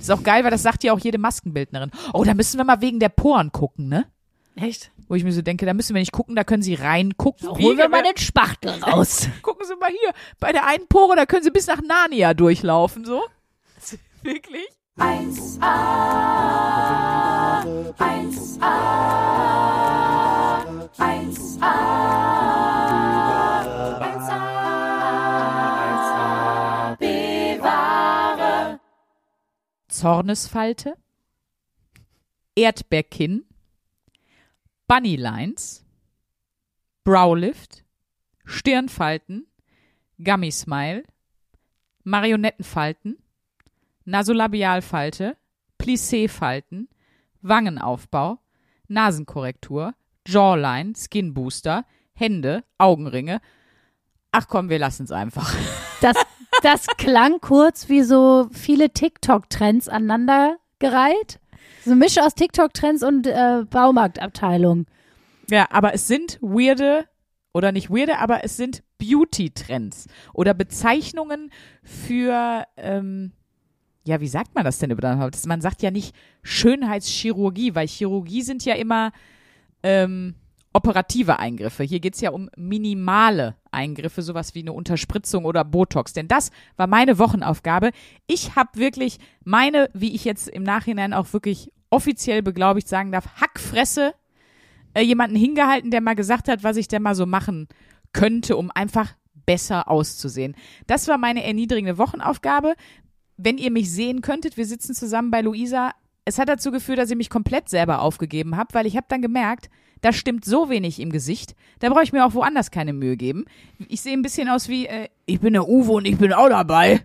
Das ist auch geil, weil das sagt ja auch jede Maskenbildnerin. Oh, da müssen wir mal wegen der Poren gucken, ne? Echt? Wo ich mir so denke, da müssen wir nicht gucken, da können Sie reingucken. So, holen wir mal den Spachtel raus. Gucken Sie mal hier, bei der einen Pore, da können Sie bis nach Narnia durchlaufen, so. Wirklich? 1a, 1a, 1a, Zornesfalte, Erdbeerkinn, Bunnylines, Browlift, Stirnfalten, Gummy Smile, Marionettenfalten, Nasolabialfalte, Plissé-Falten, Wangenaufbau, Nasenkorrektur, Jawline, Skin Booster, Hände, Augenringe. Ach komm, wir lassen es einfach. Das, das klang kurz wie so viele TikTok-Trends aneinandergereiht. So eine Mische aus TikTok-Trends und äh, Baumarktabteilung. Ja, aber es sind weirde oder nicht weirde, aber es sind Beauty-Trends oder Bezeichnungen für, ähm, ja, wie sagt man das denn überhaupt? Man sagt ja nicht Schönheitschirurgie, weil Chirurgie sind ja immer ähm, operative Eingriffe. Hier geht's ja um minimale Eingriffe, sowas wie eine Unterspritzung oder Botox. Denn das war meine Wochenaufgabe. Ich habe wirklich meine, wie ich jetzt im Nachhinein auch wirklich offiziell beglaubigt sagen darf, Hackfresse äh, jemanden hingehalten, der mal gesagt hat, was ich denn mal so machen könnte, um einfach besser auszusehen. Das war meine erniedrigende Wochenaufgabe. Wenn ihr mich sehen könntet, wir sitzen zusammen bei Luisa. Es hat dazu geführt, dass ich mich komplett selber aufgegeben habe, weil ich habe dann gemerkt, da stimmt so wenig im Gesicht, da brauche ich mir auch woanders keine Mühe geben. Ich sehe ein bisschen aus wie, äh, ich bin der Uwe und ich bin auch dabei.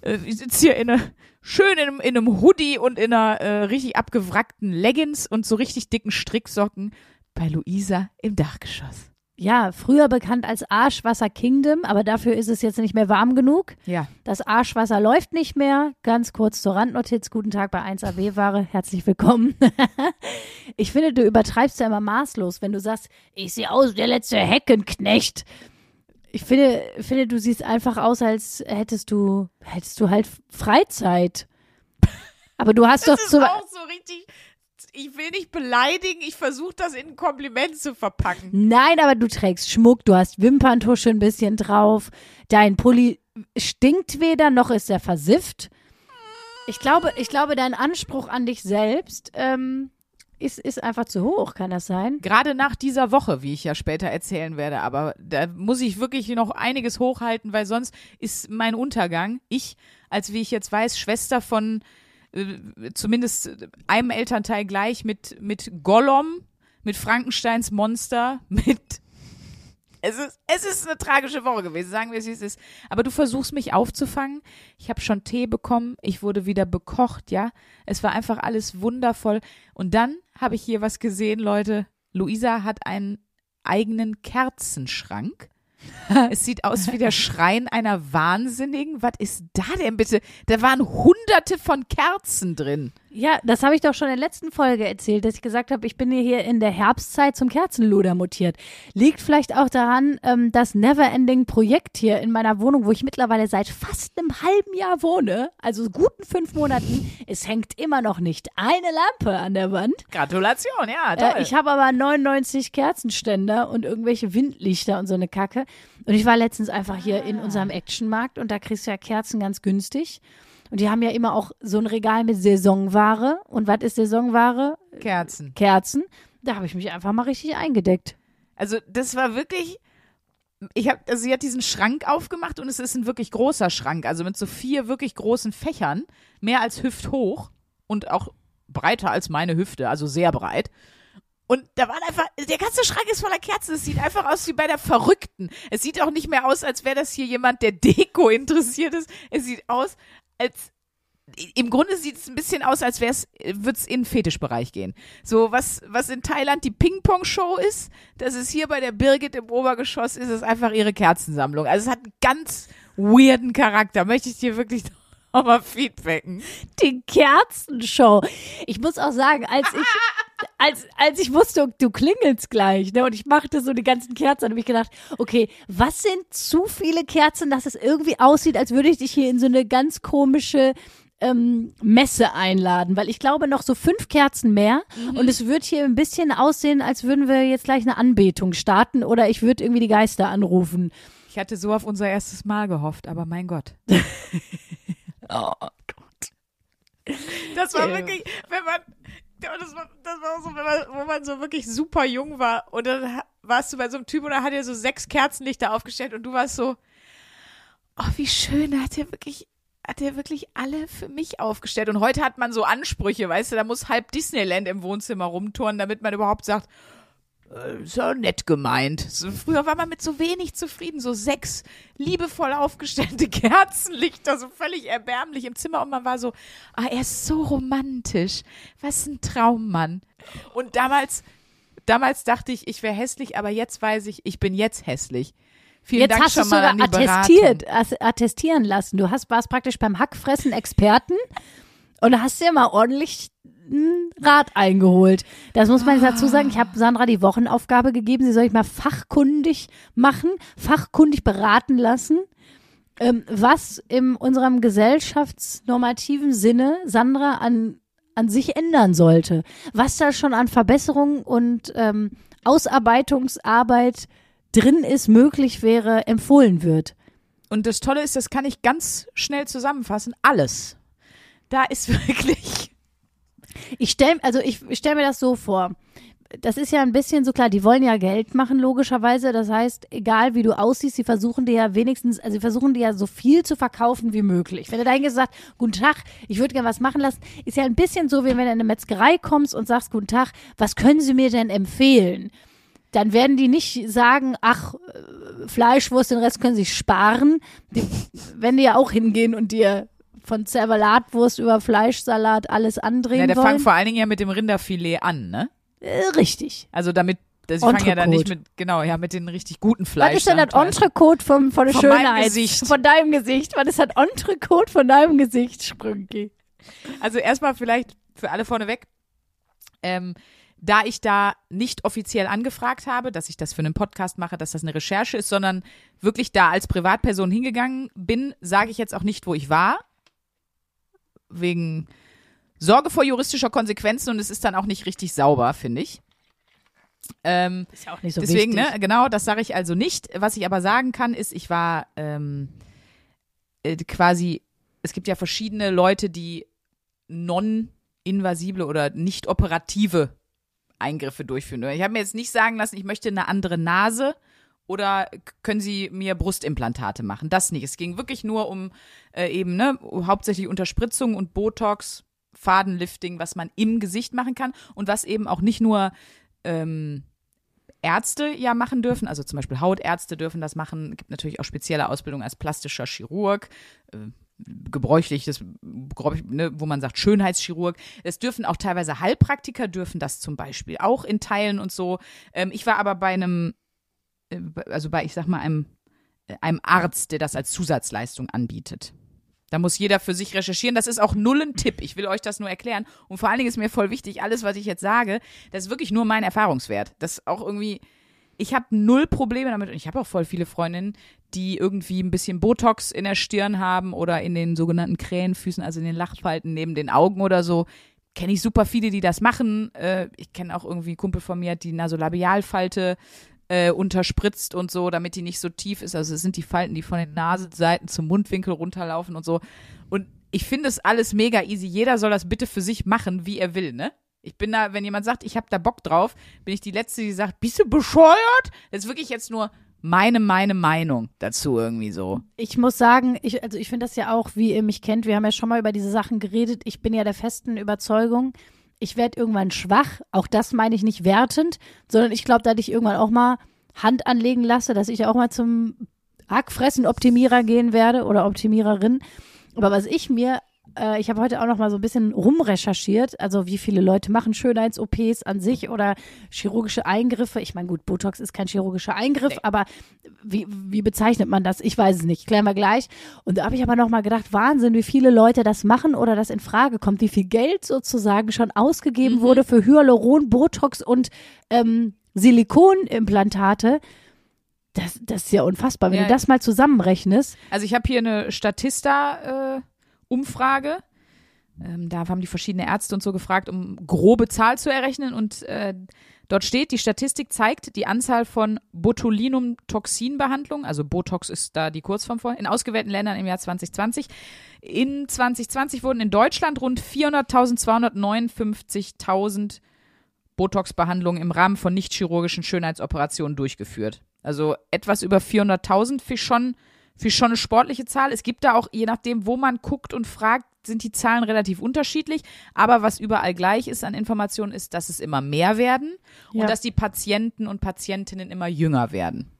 Äh, ich sitze hier in eine, schön in einem, in einem Hoodie und in einer äh, richtig abgewrackten Leggings und so richtig dicken Stricksocken bei Luisa im Dachgeschoss. Ja, früher bekannt als Arschwasser Kingdom, aber dafür ist es jetzt nicht mehr warm genug. Ja. Das Arschwasser läuft nicht mehr. Ganz kurz zur Randnotiz. Guten Tag bei 1AB-Ware. Herzlich willkommen. ich finde, du übertreibst ja immer maßlos, wenn du sagst, ich sehe aus wie der letzte Heckenknecht. Ich finde, finde, du siehst einfach aus, als hättest du, hättest du halt Freizeit. Aber du hast doch Das ist zum, auch so richtig. Ich will nicht beleidigen, ich versuche das in ein Kompliment zu verpacken. Nein, aber du trägst Schmuck, du hast Wimperntusche ein bisschen drauf. Dein Pulli stinkt weder, noch ist er versifft. Ich glaube, ich glaube, dein Anspruch an dich selbst ähm, ist, ist einfach zu hoch, kann das sein? Gerade nach dieser Woche, wie ich ja später erzählen werde, aber da muss ich wirklich noch einiges hochhalten, weil sonst ist mein Untergang, ich, als wie ich jetzt weiß, Schwester von äh, zumindest einem Elternteil gleich mit, mit Gollum, mit Frankensteins Monster, mit es ist, es ist eine tragische Woche gewesen, sagen wir es, wie es ist. Aber du versuchst mich aufzufangen. Ich habe schon Tee bekommen. Ich wurde wieder bekocht, ja. Es war einfach alles wundervoll. Und dann habe ich hier was gesehen, Leute. Luisa hat einen eigenen Kerzenschrank. Es sieht aus wie der Schrein einer Wahnsinnigen. Was ist da denn bitte? Da waren hunderte von Kerzen drin. Ja, das habe ich doch schon in der letzten Folge erzählt, dass ich gesagt habe, ich bin hier in der Herbstzeit zum Kerzenluder mutiert. Liegt vielleicht auch daran, ähm, das Neverending-Projekt hier in meiner Wohnung, wo ich mittlerweile seit fast einem halben Jahr wohne, also guten fünf Monaten, es hängt immer noch nicht eine Lampe an der Wand. Gratulation, ja, toll. Äh, ich habe aber 99 Kerzenständer und irgendwelche Windlichter und so eine Kacke. Und ich war letztens einfach hier in unserem Actionmarkt und da kriegst du ja Kerzen ganz günstig. Und die haben ja immer auch so ein Regal mit Saisonware. Und was ist Saisonware? Kerzen. Kerzen. Da habe ich mich einfach mal richtig eingedeckt. Also das war wirklich. Ich habe, also sie hat diesen Schrank aufgemacht und es ist ein wirklich großer Schrank, also mit so vier wirklich großen Fächern, mehr als hüfthoch und auch breiter als meine Hüfte, also sehr breit. Und da waren einfach, der ganze Schrank ist voller Kerzen. Es sieht einfach aus wie bei der Verrückten. Es sieht auch nicht mehr aus, als wäre das hier jemand, der Deko interessiert ist. Es sieht aus, als im Grunde sieht es ein bisschen aus, als wäre es, würde es in den Fetischbereich gehen. So, was, was in Thailand die Ping-Pong-Show ist, das ist hier bei der Birgit im Obergeschoss, ist es einfach ihre Kerzensammlung. Also es hat einen ganz weirden Charakter. Möchte ich dir wirklich nochmal feedbacken. Die Kerzenshow. Ich muss auch sagen, als ich, als, als ich wusste, du klingelst gleich, ne, und ich machte so die ganzen Kerzen, habe ich gedacht, okay, was sind zu viele Kerzen, dass es irgendwie aussieht, als würde ich dich hier in so eine ganz komische ähm, Messe einladen, weil ich glaube noch so fünf Kerzen mehr Mhm. und es wird hier ein bisschen aussehen, als würden wir jetzt gleich eine Anbetung starten oder ich würde irgendwie die Geister anrufen. Ich hatte so auf unser erstes Mal gehofft, aber mein Gott. Oh Gott. Das war Ja. wirklich, wenn man, das war, das war so, man, wo man so wirklich super jung war und dann warst du bei so einem Typ und er hat dir so sechs Kerzenlichter aufgestellt und du warst so, oh, wie schön, hat er wirklich, hat er wirklich alle für mich aufgestellt. Und heute hat man so Ansprüche, weißt du, da muss halb Disneyland im Wohnzimmer rumtouren, damit man überhaupt sagt, äh, ja nett gemeint. So, früher war man mit so wenig zufrieden, so sechs liebevoll aufgestellte Kerzenlichter, so völlig erbärmlich im Zimmer und man war so, ah, er ist so romantisch. Was ein Traummann. Und damals, damals dachte ich, ich wäre hässlich, aber jetzt weiß ich, ich bin jetzt hässlich. Vielen Jetzt Dank hast du schon mal sogar attestiert, attestieren lassen. Du hast, warst praktisch beim Hackfressen Experten und hast dir mal ordentlich Rat eingeholt. Das muss man dazu sagen. Ich habe Sandra die Wochenaufgabe gegeben, sie soll ich mal fachkundig machen, fachkundig beraten lassen, ähm, was in unserem gesellschaftsnormativen Sinne Sandra an an sich ändern sollte. Was da schon an Verbesserungen und ähm, Ausarbeitungsarbeit drin ist, möglich wäre, empfohlen wird. Und das Tolle ist, das kann ich ganz schnell zusammenfassen. Alles. Da ist wirklich. Ich stell, also ich stelle mir das so vor. Das ist ja ein bisschen so klar, die wollen ja Geld machen, logischerweise. Das heißt, egal wie du aussiehst, sie versuchen dir ja wenigstens, also sie versuchen dir ja so viel zu verkaufen wie möglich. Wenn du dahin gesagt, guten Tag, ich würde gerne was machen lassen, ist ja ein bisschen so, wie wenn du in eine Metzgerei kommst und sagst, guten Tag, was können Sie mir denn empfehlen? Dann werden die nicht sagen, ach, äh, Fleischwurst, den Rest können Sie sparen. Die, wenn die ja auch hingehen und dir von Zervalatwurst über Fleischsalat alles andrehen Ja, der wollen. fangen vor allen Dingen ja mit dem Rinderfilet an, ne? Äh, richtig. Also damit, das fangen ja dann nicht mit, genau, ja, mit den richtig guten Fleisch. Was ist denn das Entrecote vom, von der Von Schönheit? Gesicht. Von deinem Gesicht. Was ist das Entrecote von deinem Gesicht, Sprünki? Also erstmal vielleicht für alle vorneweg, ähm, da ich da nicht offiziell angefragt habe, dass ich das für einen Podcast mache, dass das eine Recherche ist, sondern wirklich da als Privatperson hingegangen bin, sage ich jetzt auch nicht, wo ich war. Wegen Sorge vor juristischer Konsequenzen und es ist dann auch nicht richtig sauber, finde ich. Ähm, Ist ja auch nicht so Deswegen, wichtig. ne, genau, das sage ich also nicht. Was ich aber sagen kann, ist, ich war ähm, äh, quasi, es gibt ja verschiedene Leute, die non-invasible oder nicht operative Eingriffe durchführen. Ich habe mir jetzt nicht sagen lassen, ich möchte eine andere Nase oder können Sie mir Brustimplantate machen? Das nicht. Es ging wirklich nur um äh, eben, ne, hauptsächlich Unterspritzung und Botox, Fadenlifting, was man im Gesicht machen kann und was eben auch nicht nur ähm, Ärzte ja machen dürfen, also zum Beispiel Hautärzte dürfen das machen. Es gibt natürlich auch spezielle Ausbildung als plastischer Chirurg, äh, gebräuchliches, ne, wo man sagt Schönheitschirurg. Es dürfen auch teilweise Heilpraktiker dürfen das zum Beispiel auch in Teilen und so. Ähm, ich war aber bei einem, also bei, ich sag mal, einem, äh, einem Arzt, der das als Zusatzleistung anbietet. Da muss jeder für sich recherchieren. Das ist auch null ein Tipp. Ich will euch das nur erklären. Und vor allen Dingen ist mir voll wichtig, alles, was ich jetzt sage, das ist wirklich nur mein Erfahrungswert. Das auch irgendwie, ich habe null Probleme damit. Und ich habe auch voll viele Freundinnen, die irgendwie ein bisschen Botox in der Stirn haben oder in den sogenannten Krähenfüßen, also in den Lachfalten neben den Augen oder so. Kenne ich super viele, die das machen. Äh, ich kenne auch irgendwie einen Kumpel von mir, die Nasolabialfalte äh, unterspritzt und so, damit die nicht so tief ist. Also es sind die Falten, die von den Nasenseiten zum Mundwinkel runterlaufen und so. Und ich finde es alles mega easy. Jeder soll das bitte für sich machen, wie er will, ne? Ich bin da, wenn jemand sagt, ich habe da Bock drauf, bin ich die Letzte, die sagt, bist du bescheuert? Das ist wirklich jetzt nur meine, meine Meinung dazu irgendwie so. Ich muss sagen, ich, also ich finde das ja auch, wie ihr mich kennt, wir haben ja schon mal über diese Sachen geredet. Ich bin ja der festen Überzeugung, ich werde irgendwann schwach. Auch das meine ich nicht wertend, sondern ich glaube, dass ich irgendwann auch mal Hand anlegen lasse, dass ich auch mal zum Hackfressen-Optimierer gehen werde oder Optimiererin. Aber was ich mir, äh, ich habe heute auch noch mal so ein bisschen rumrecherchiert, also wie viele Leute machen Schönheits-OPs an sich oder chirurgische Eingriffe. Ich meine, gut, Botox ist kein chirurgischer Eingriff, aber wie, wie bezeichnet man das? Ich weiß es nicht, klären wir gleich. Und da habe ich aber noch mal gedacht, Wahnsinn, wie viele Leute das machen oder das in Frage kommt, wie viel Geld sozusagen schon ausgegeben wurde für Hyaluron, Botox und ähm, Silikonimplantate. Das, das ist ja unfassbar. Wenn Ja. du das mal zusammenrechnest, Also ich habe hier eine Statista-Umfrage. Ähm, da haben die verschiedene Ärzte und so gefragt, um grobe Zahl zu errechnen. Und äh, dort steht, die Statistik zeigt die Anzahl von Botulinumtoxinbehandlungen, also Botox ist da die Kurzform vor, in ausgewählten Ländern im Jahr 2020. In 2020 wurden in Deutschland rund 400.000, 259.000 Botox-Behandlungen im Rahmen von nicht-chirurgischen Schönheitsoperationen durchgeführt. Also etwas über 400.000 für schon, für schon eine sportliche Zahl. Es gibt da auch, je nachdem, wo man guckt und fragt, sind die Zahlen relativ unterschiedlich. Aber was überall gleich ist an Informationen, ist, dass es immer mehr werden Ja. und dass die Patienten und Patientinnen immer jünger werden.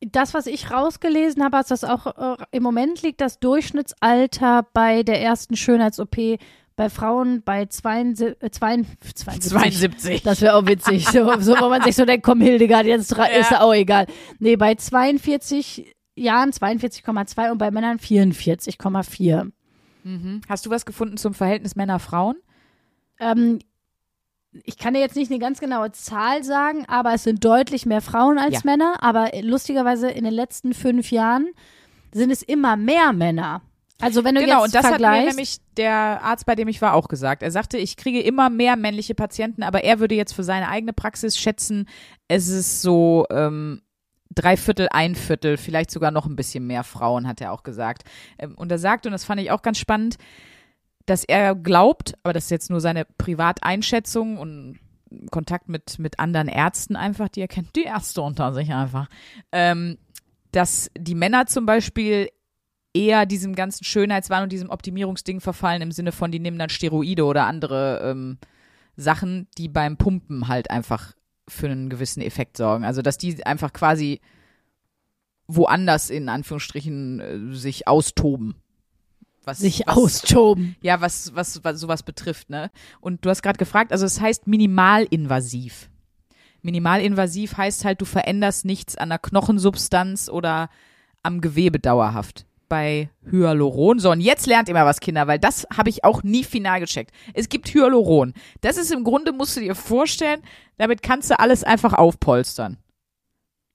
Das, was ich rausgelesen habe, ist, dass auch äh, im Moment liegt das Durchschnittsalter bei der ersten Schönheits-OP bei Frauen bei 72, äh, 72, 72. Das wäre auch witzig. So, so, wo man sich so denkt, komm Hildegard, jetzt dra- ist ja auch egal. Nee, bei 42 Jahren 42,2 und bei Männern 44,4. Hast du was gefunden zum Verhältnis Männer-Frauen? Ähm, ich kann dir jetzt nicht eine ganz genaue Zahl sagen, aber es sind deutlich mehr Frauen als Ja. Männer. Aber lustigerweise in den letzten fünf Jahren sind es immer mehr Männer. Also wenn du Genau, jetzt und das hat mir nämlich der Arzt, bei dem ich war, auch gesagt. Er sagte, ich kriege immer mehr männliche Patienten, aber er würde jetzt für seine eigene Praxis schätzen, es ist so ähm, drei Viertel, ein Viertel, vielleicht sogar noch ein bisschen mehr Frauen, hat er auch gesagt. Ähm, und er sagt, und das fand ich auch ganz spannend, dass er glaubt, aber das ist jetzt nur seine Privateinschätzung und Kontakt mit, mit anderen Ärzten einfach, die er kennt, die Ärzte unter sich einfach, ähm, dass die Männer zum Beispiel eher diesem ganzen Schönheitswahn und diesem Optimierungsding verfallen im Sinne von, die nehmen dann Steroide oder andere ähm, Sachen, die beim Pumpen halt einfach für einen gewissen Effekt sorgen. Also dass die einfach quasi woanders in Anführungsstrichen äh, sich austoben. Was, sich was, austoben. Ja, was, was, was sowas betrifft, ne? Und du hast gerade gefragt, also es heißt minimalinvasiv. Minimalinvasiv heißt halt, du veränderst nichts an der Knochensubstanz oder am Gewebe dauerhaft. Bei Hyaluron. So, und jetzt lernt ihr mal was, Kinder, weil das habe ich auch nie final gecheckt. Es gibt Hyaluron. Das ist im Grunde, musst du dir vorstellen, damit kannst du alles einfach aufpolstern.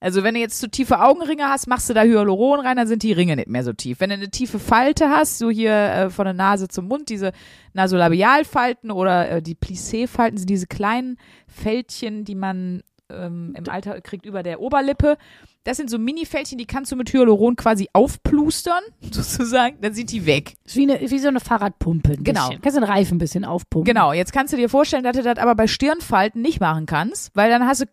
Also wenn du jetzt zu tiefe Augenringe hast, machst du da Hyaluron rein, dann sind die Ringe nicht mehr so tief. Wenn du eine tiefe Falte hast, so hier äh, von der Nase zum Mund, diese Nasolabialfalten oder äh, die Plissé-Falten sind diese kleinen Fältchen, die man ähm, im Alter kriegt über der Oberlippe. Das sind so Mini-Fältchen, die kannst du mit Hyaluron quasi aufplustern, sozusagen, dann sind die weg. Ist wie, eine, wie so eine Fahrradpumpe. Ein Genau. Bisschen. Kannst den Reifen ein bisschen aufpumpen. Genau, jetzt kannst du dir vorstellen, dass du das aber bei Stirnfalten nicht machen kannst, weil dann hast du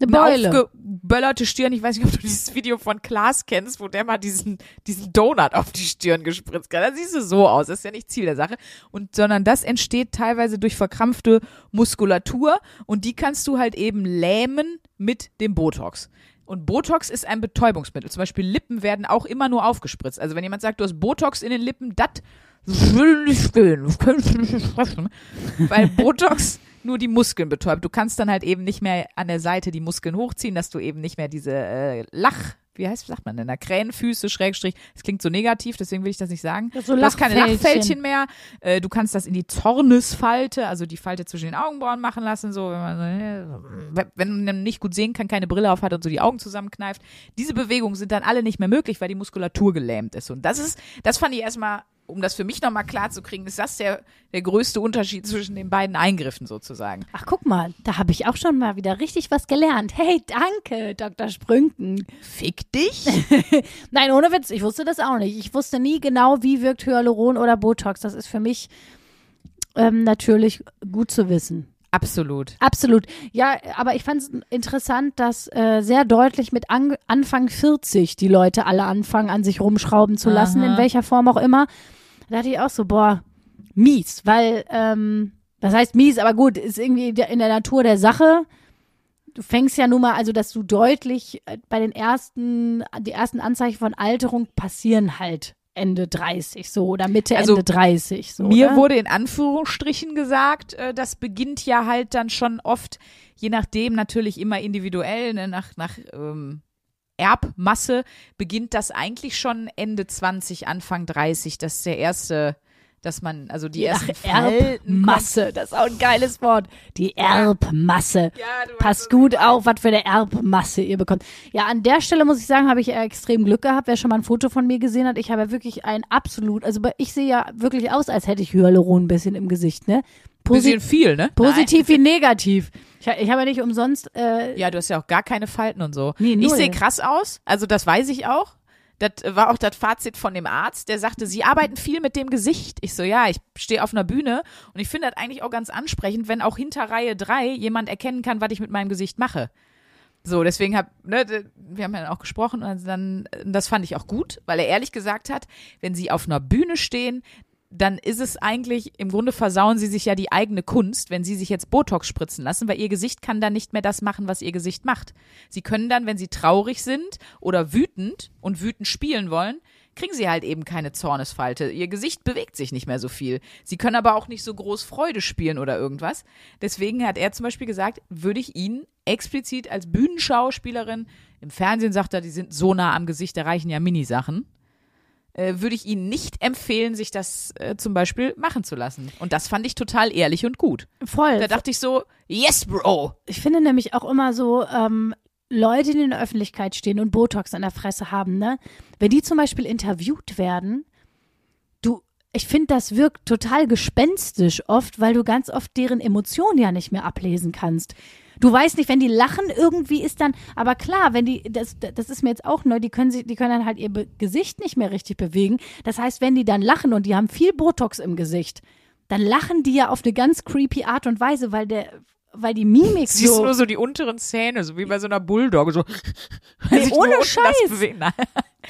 Eine eine Beule. aufgeböllerte Stirn. Ich weiß nicht, ob du dieses Video von Klaas kennst, wo der mal diesen, diesen Donut auf die Stirn gespritzt hat. Da siehst du so aus. Das ist ja nicht Ziel der Sache. Und, sondern das entsteht teilweise durch verkrampfte Muskulatur und die kannst du halt eben lähmen mit dem Botox. Und Botox ist ein Betäubungsmittel. Zum Beispiel Lippen werden auch immer nur aufgespritzt. Also wenn jemand sagt, du hast Botox in den Lippen, das will nicht gehen. Das kannst du nicht sprechen. Weil Botox nur die Muskeln betäubt. Du kannst dann halt eben nicht mehr an der Seite die Muskeln hochziehen, dass du eben nicht mehr diese äh, Lach, wie heißt, sagt man denn da, Krähenfüße, Schrägstrich, das klingt so negativ, deswegen will ich das nicht sagen. So du hast keine Lachfältchen. Mehr. Äh, du kannst das in die Zornesfalte, also die Falte zwischen den Augenbrauen machen lassen, so, wenn man äh, wenn man nicht gut sehen kann, keine Brille auf hat und so die Augen zusammenkneift. Diese Bewegungen sind dann alle nicht mehr möglich, weil die Muskulatur gelähmt ist. Und das ist, das fand ich erstmal, um das für mich nochmal klar zu kriegen, ist das der, der größte Unterschied zwischen den beiden Eingriffen sozusagen. Ach, guck mal, da habe ich auch schon mal wieder richtig was gelernt. Hey, danke, Dr. Sprünken. Fick dich? Nein, ohne Witz, ich wusste das auch nicht. Ich wusste nie genau, wie wirkt Hyaluron oder Botox. Das ist für mich ähm, natürlich gut zu wissen. Absolut. Absolut. Ja, aber ich fand es interessant, dass äh, sehr deutlich mit an, Anfang 40 die Leute alle anfangen, an sich rumschrauben zu lassen, Aha. in welcher Form auch immer. Da dachte ich auch so, boah, mies, weil, ähm, das heißt mies, aber gut, ist irgendwie in der Natur der Sache. Du fängst ja nun mal, also dass du deutlich äh, bei den ersten, die ersten Anzeichen von Alterung passieren halt Ende 30 so oder Mitte, Also, Ende 30 so. Mir ne? wurde in Anführungsstrichen gesagt, äh, das beginnt ja halt dann schon oft, je nachdem natürlich immer individuell, ne, nach, nach ähm, Erbmasse, beginnt das eigentlich schon Ende 20, Anfang 30, dass der erste dass man, also die Falten Erbmasse, das ist auch ein geiles Wort. Die Erbmasse. Ja, Passt gut auf, was für eine Erbmasse ihr bekommt. Ja, an der Stelle muss ich sagen, habe ich eher extrem Glück gehabt. Wer schon mal ein Foto von mir gesehen hat, ich habe ja wirklich ein absolut, also ich sehe ja wirklich aus, als hätte ich Hyaluron ein bisschen im Gesicht, ne? Posi Bisschen viel, ne? positiv wie negativ. Ich, ich habe ja nicht umsonst, äh, Ja, du hast ja auch gar keine Falten und so. Nee, ich sehe krass aus, also das weiß ich auch. Das war auch das Fazit von dem Arzt, der sagte, sie arbeiten viel mit dem Gesicht. Ich so, ja, ich stehe auf einer Bühne und ich finde das eigentlich auch ganz ansprechend, wenn auch hinter Reihe drei jemand erkennen kann, was ich mit meinem Gesicht mache. So, deswegen hab, ne, wir haben ja dann auch gesprochen und dann, das fand ich auch gut, weil er ehrlich gesagt hat, wenn sie auf einer Bühne stehen, dann ist es eigentlich, im Grunde versauen sie sich ja die eigene Kunst, wenn sie sich jetzt Botox spritzen lassen, weil ihr Gesicht kann dann nicht mehr das machen, was ihr Gesicht macht. Sie können dann, wenn sie traurig sind oder wütend und wütend spielen wollen, kriegen sie halt eben keine Zornesfalte. Ihr Gesicht bewegt sich nicht mehr so viel. Sie können aber auch nicht so groß Freude spielen oder irgendwas. Deswegen hat er zum Beispiel gesagt, würde ich ihn explizit als Bühnenschauspielerin, im Fernsehen sagt er, die sind so nah am Gesicht, da reichen ja Minisachen, äh, würde ich Ihnen nicht empfehlen, sich das äh, zum Beispiel machen zu lassen. Und das fand ich total ehrlich und gut. voll. Da dachte ich so, yes, Bro. Ich finde nämlich auch immer so, ähm, Leute, die in der Öffentlichkeit stehen und Botox an der Fresse haben, ne? Wenn die zum Beispiel interviewt werden, du, ich finde, das wirkt total gespenstisch oft, weil du ganz oft deren Emotionen ja nicht mehr ablesen kannst. Du weißt nicht, wenn die lachen, irgendwie ist dann, aber klar, wenn die, das, das ist mir jetzt auch neu, die können sich, die können dann halt ihr Gesicht nicht mehr richtig bewegen. Das heißt, wenn die dann lachen und die haben viel Botox im Gesicht, dann lachen die ja auf eine ganz creepy Art und Weise, weil der, weil die Mimik Siehst so. nur so die unteren Zähne, so wie bei so einer Bulldogge, so. Nee, ohne Scheiß.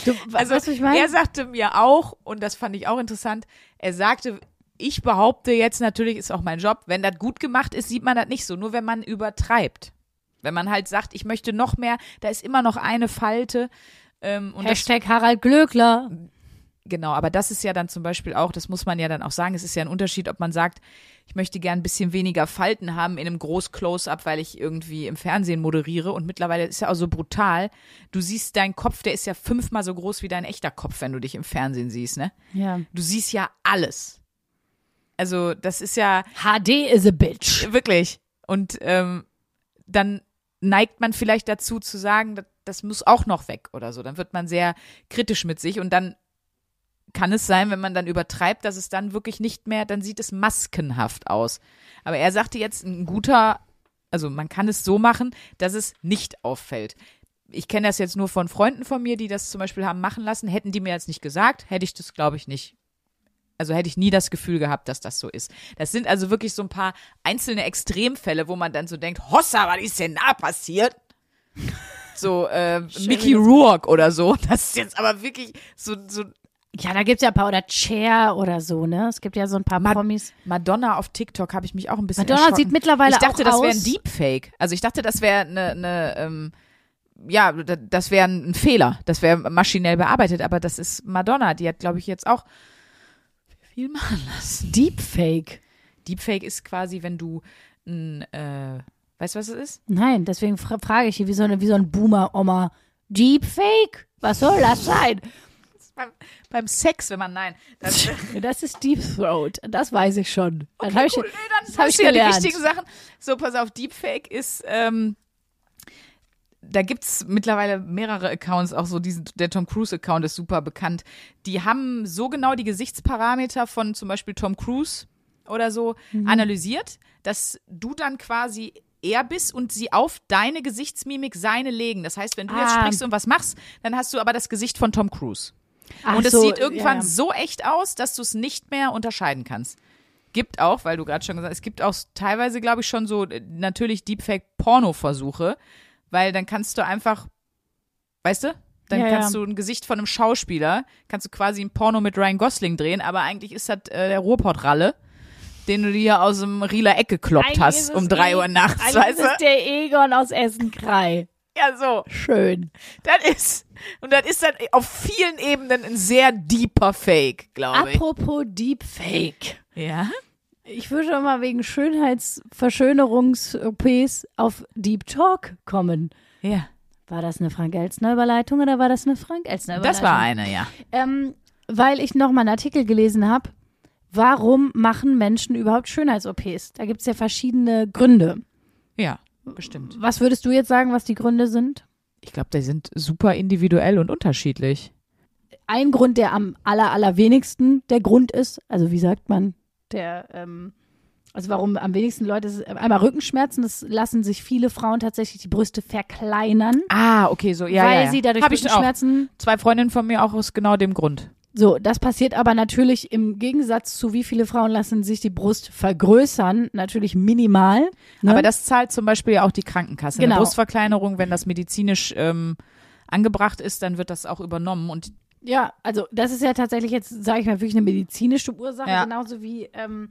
Du, Also was ich meine? er sagte mir auch, und das fand ich auch interessant, er sagte, ich behaupte jetzt natürlich, ist auch mein Job, wenn das gut gemacht ist, sieht man das nicht so, nur wenn man übertreibt. Wenn man halt sagt, ich möchte noch mehr, da ist immer noch eine Falte. Ähm, und das, Hashtag Harald Glöckler. genau, aber das ist ja dann zum Beispiel auch, das muss man ja dann auch sagen, es ist ja ein Unterschied, ob man sagt, ich möchte gern ein bisschen weniger Falten haben in einem Groß-Close-Up, weil ich irgendwie im Fernsehen moderiere und mittlerweile ist ja auch so brutal. Du siehst deinen Kopf, der ist ja fünfmal so groß wie dein echter Kopf, wenn du dich im Fernsehen siehst, ne? Ja. Du siehst ja alles. Also, das ist ja HD is a bitch. wirklich. Und ähm, dann neigt man vielleicht dazu zu sagen, das, das muss auch noch weg oder so. Dann wird man sehr kritisch mit sich und dann kann es sein, wenn man dann übertreibt, dass es dann wirklich nicht mehr, dann sieht es maskenhaft aus. Aber er sagte jetzt, ein guter, also man kann es so machen, dass es nicht auffällt. Ich kenne das jetzt nur von Freunden von mir, die das zum Beispiel haben machen lassen. Hätten die mir jetzt nicht gesagt, hätte ich das, glaube ich, nicht. Also hätte ich nie das Gefühl gehabt, dass das so ist. Das sind also wirklich so ein paar einzelne Extremfälle, wo man dann so denkt, Hossa, was ist denn da passiert? So äh, Mickey Rourke oder so. Das ist jetzt aber wirklich so, so Ja, da gibt's ja ein paar, oder Cher oder so, ne? Es gibt ja so ein paar Ma- Promis. Madonna auf TikTok habe ich mich auch ein bisschen Madonna erschrocken. sieht mittlerweile Ich dachte, auch das wäre aus- ein Deepfake. Also ich dachte, das wäre eine, eine ähm, ja, da- das wäre ein Fehler. Das wäre maschinell bearbeitet. Aber das ist Madonna. Die hat, glaube ich, jetzt auch viel machen lassen. Deepfake. Deepfake ist quasi, wenn du ein, äh, weißt du, was es ist? Nein, deswegen fra frage ich hier, wie so, eine, wie so ein Boomer-Oma. Deepfake? Was soll das sein? Beim, beim Sex, wenn man, nein. Das, Das ist Deep Throat. Das weiß ich schon. Das habe ich, cool. Nee, dann das hab ich ja die gelernt. richtigen Sachen. So, pass auf, Deepfake ist, ähm, da gibt's mittlerweile mehrere Accounts, auch so diesen, der Tom Cruise-Account ist super bekannt. Die haben so genau die Gesichtsparameter von zum Beispiel Tom Cruise oder so Mhm. analysiert, dass du dann quasi er bist und sie auf deine Gesichtsmimik seine legen. Das heißt, wenn du jetzt Ah. sprichst und was machst, dann hast du aber das Gesicht von Tom Cruise. Ach Und es so, sieht irgendwann ja. so echt aus, dass du es nicht mehr unterscheiden kannst. Gibt auch, weil du gerade schon gesagt hast, es gibt auch teilweise, glaube ich, schon so äh, natürlich Deepfake-Porno-Versuche, weil dann kannst du einfach, weißt du, dann Ja, kannst ja. du ein Gesicht von einem Schauspieler, kannst du quasi ein Porno mit Ryan Gosling drehen, aber eigentlich ist das äh, der Ruhrpott-Ralle, den du dir aus dem Rieler Eck gekloppt Eigentlich hast ist um drei eh- Uhr nachts, Eigentlich weißt ist du? es der Egon aus Essen-Krei. Ja, so. Schön. Das ist, und das ist dann auf vielen Ebenen ein sehr deeper Fake, glaube ich. Apropos Deepfake. Ja? Ich würde doch mal wegen Schönheitsverschönerungs-OPs auf Deep Talk kommen. Ja. War das eine Frank-Elstner-Überleitung oder war das eine Frank-Elstner-Überleitung? Das war eine, ja. Ähm, weil ich noch mal einen Artikel gelesen habe, warum machen Menschen überhaupt Schönheits-OPs? Da gibt es ja verschiedene Gründe. Ja, bestimmt. Was würdest du jetzt sagen, was die Gründe sind? Ich glaube, die sind super individuell und unterschiedlich. Ein Grund, der am aller, allerwenigsten der Grund ist, also wie sagt man, der, ähm, also warum am wenigsten Leute, einmal Rückenschmerzen, das lassen sich viele Frauen tatsächlich die Brüste verkleinern, Ah, okay, so, ja, weil ja, ja. sie dadurch Hab. Rückenschmerzen Zwei Freundinnen von mir auch aus genau dem Grund. So, das passiert aber natürlich im Gegensatz zu wie viele Frauen lassen sich die Brust vergrößern, natürlich minimal. Ne? Aber das zahlt zum Beispiel ja auch die Krankenkasse. Genau. Eine Brustverkleinerung, wenn das medizinisch ähm, angebracht ist, dann wird das auch übernommen. Und ja, also das ist ja tatsächlich jetzt, sage ich mal, wirklich eine medizinische Ursache, Ja. genauso wie ähm,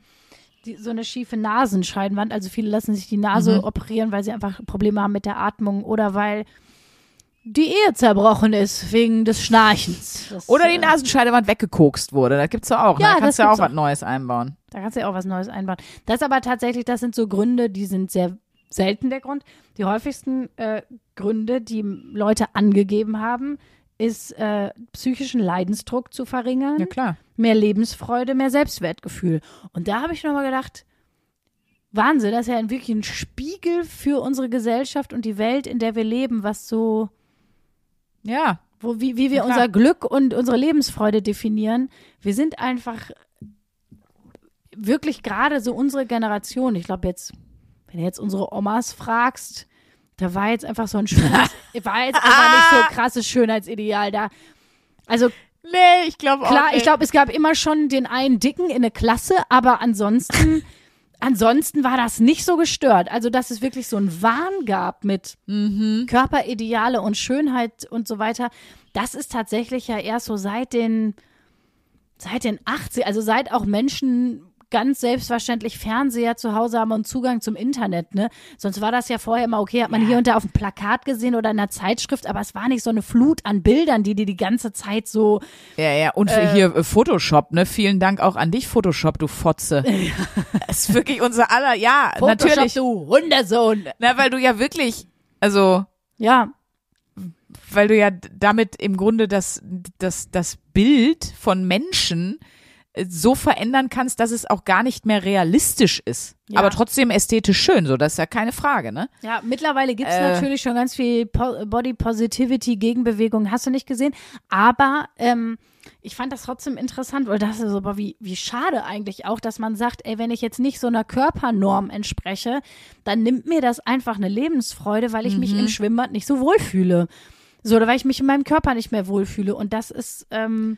die, so eine schiefe Nasenscheidenwand. Also viele lassen sich die Nase Mhm. operieren, weil sie einfach Probleme haben mit der Atmung oder weil die Ehe zerbrochen ist wegen des Schnarchens. Das, oder die äh, Nasenscheidewand weggekokst wurde. Das gibt's ja auch. Ja, ne? Da kannst du ja auch gibt's was auch. Neues einbauen. Da kannst du ja auch was Neues einbauen. Das ist aber tatsächlich, das sind so Gründe, die sind sehr selten der Grund. Die häufigsten äh, Gründe, die Leute angegeben haben, ist äh, psychischen Leidensdruck zu verringern, Ja, klar. mehr Lebensfreude, mehr Selbstwertgefühl. Und da habe ich nochmal gedacht, Wahnsinn, das ist ja wirklich ein Spiegel für unsere Gesellschaft und die Welt, in der wir leben, was so Ja. wo, wie, wie wir Ja, unser Glück und unsere Lebensfreude definieren. Wir sind einfach wirklich gerade so unsere Generation. Ich glaube jetzt, wenn du jetzt unsere Omas fragst, da war jetzt einfach so ein Schönheits war jetzt einfach nicht so krasses Schönheitsideal da. Also Nee, ich glaube auch. klar, nicht. ich glaube, es gab immer schon den einen Dicken in der Klasse, aber ansonsten, ansonsten war das nicht so gestört. Also, dass es wirklich so einen Wahn gab mit Mhm. Körperideale und Schönheit und so weiter, das ist tatsächlich ja erst so seit den, seit den 80, also seit auch Menschen ganz selbstverständlich Fernseher zu Hause haben und Zugang zum Internet, ne? Sonst war das ja vorher immer okay, hat man hier und da auf dem Plakat gesehen oder in einer Zeitschrift, aber es war nicht so eine Flut an Bildern, die dir die ganze Zeit so Ja, ja, und für hier äh, Photoshop, ne? Vielen Dank auch an dich, Photoshop, du Fotze. Das ist wirklich unser aller, ja, Photoshop, natürlich. du Hundersohn. Na, weil du ja wirklich, also, Ja, weil du ja damit im Grunde das, das, das Bild von Menschen äh, so verändern kannst, dass es auch gar nicht mehr realistisch ist. Ja. Aber trotzdem ästhetisch schön, so, das ist ja keine Frage, ne? Ja, mittlerweile gibt's Äh. natürlich schon ganz viel po Body Positivity, Gegenbewegung, hast du nicht gesehen. Aber ähm, ich fand das trotzdem interessant, weil das ist aber wie, wie schade eigentlich auch, dass man sagt, ey, wenn ich jetzt nicht so einer Körpernorm entspreche, dann nimmt mir das einfach eine Lebensfreude, weil ich mich Mhm. im Schwimmbad nicht so wohlfühle. So, oder weil ich mich in meinem Körper nicht mehr wohlfühle. Und das ist, ähm,